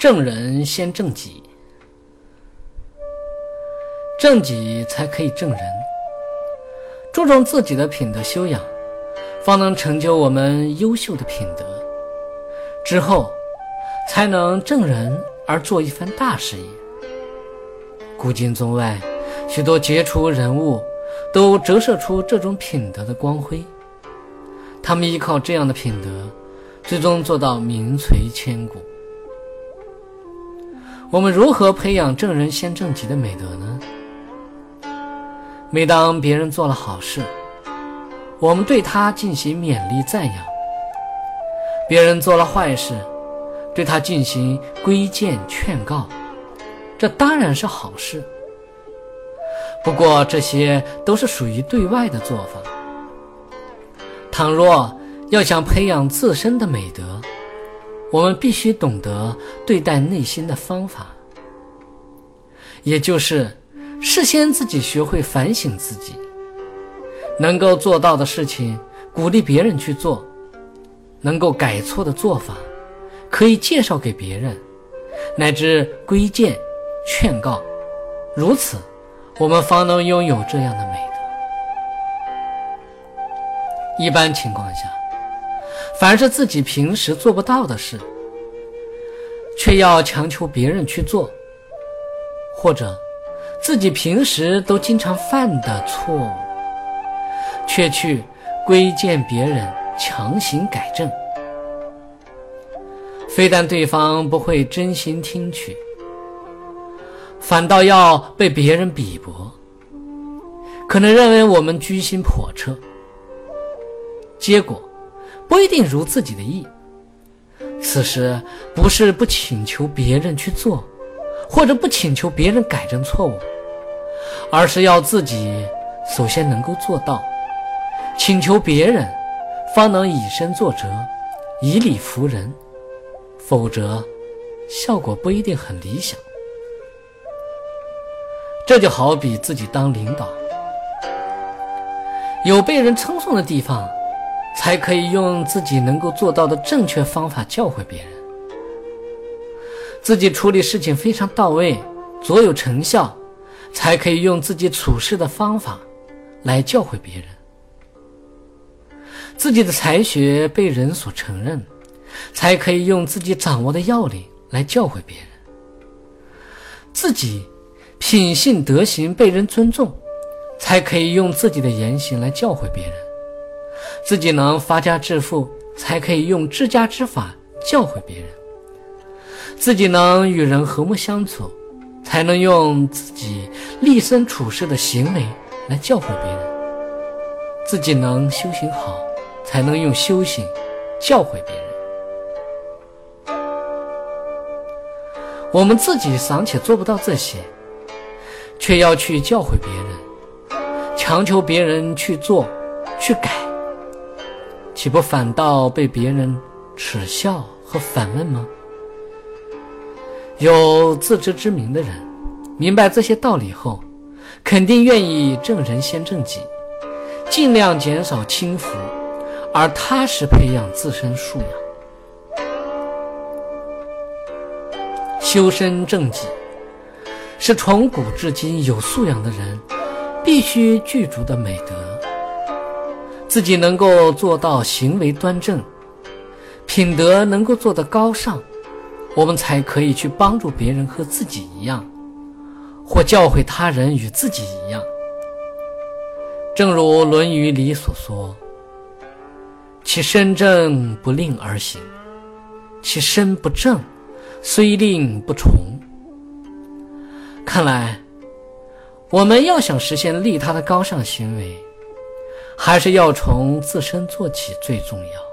正人先正己，正己才可以正人。注重自己的品德修养，方能成就我们优秀的品德，之后才能正人而做一番大事业。古今中外，许多杰出人物都折射出这种品德的光辉。他们依靠这样的品德，最终做到名垂千古。我们如何培养正人先正己的美德呢？每当别人做了好事，我们对他进行勉励赞扬；别人做了坏事，对他进行规谏劝告。这当然是好事。不过这些都是属于对外的做法。倘若要想培养自身的美德，我们必须懂得对待内心的方法，也就是事先自己学会反省自己，能够做到的事情鼓励别人去做，能够改错的做法可以介绍给别人，乃至规谏劝告，如此我们方能拥有这样的美德。一般情况下。凡是自己平时做不到的事，却要强求别人去做，或者自己平时都经常犯的错误，却去规谏别人强行改正，非但对方不会真心听取，反倒要被别人鄙薄，可能认为我们居心叵测，结果。不一定如自己的意。此时不是不请求别人去做，或者不请求别人改正错误，而是要自己首先能够做到。请求别人，方能以身作则，以理服人，否则效果不一定很理想。这就好比自己当领导，有被人称颂的地方。才可以用自己能够做到的正确方法教诲别人，自己处理事情非常到位，卓有成效，才可以用自己处事的方法来教诲别人。自己的才学被人所承认，才可以用自己掌握的要领来教诲别人。自己品性德行被人尊重，才可以用自己的言行来教诲别人。自己能发家致富，才可以用治家之法教诲别人；自己能与人和睦相处，才能用自己立身处世的行为来教诲别人；自己能修行好，才能用修行教诲别人。我们自己尚且做不到这些，却要去教诲别人，强求别人去做、去改。岂不反倒被别人耻笑和反问吗？有自知之明的人，明白这些道理后，肯定愿意正人先正己，尽量减少轻浮，而踏实培养自身素养。修身正己，是从古至今有素养的人必须具足的美德。自己能够做到行为端正，品德能够做得高尚，我们才可以去帮助别人和自己一样，或教诲他人与自己一样。正如《论语》里所说：“其身正不令而行，其身不正虽令不从。”看来，我们要想实现利他的高尚行为。还是要从自身做起最重要。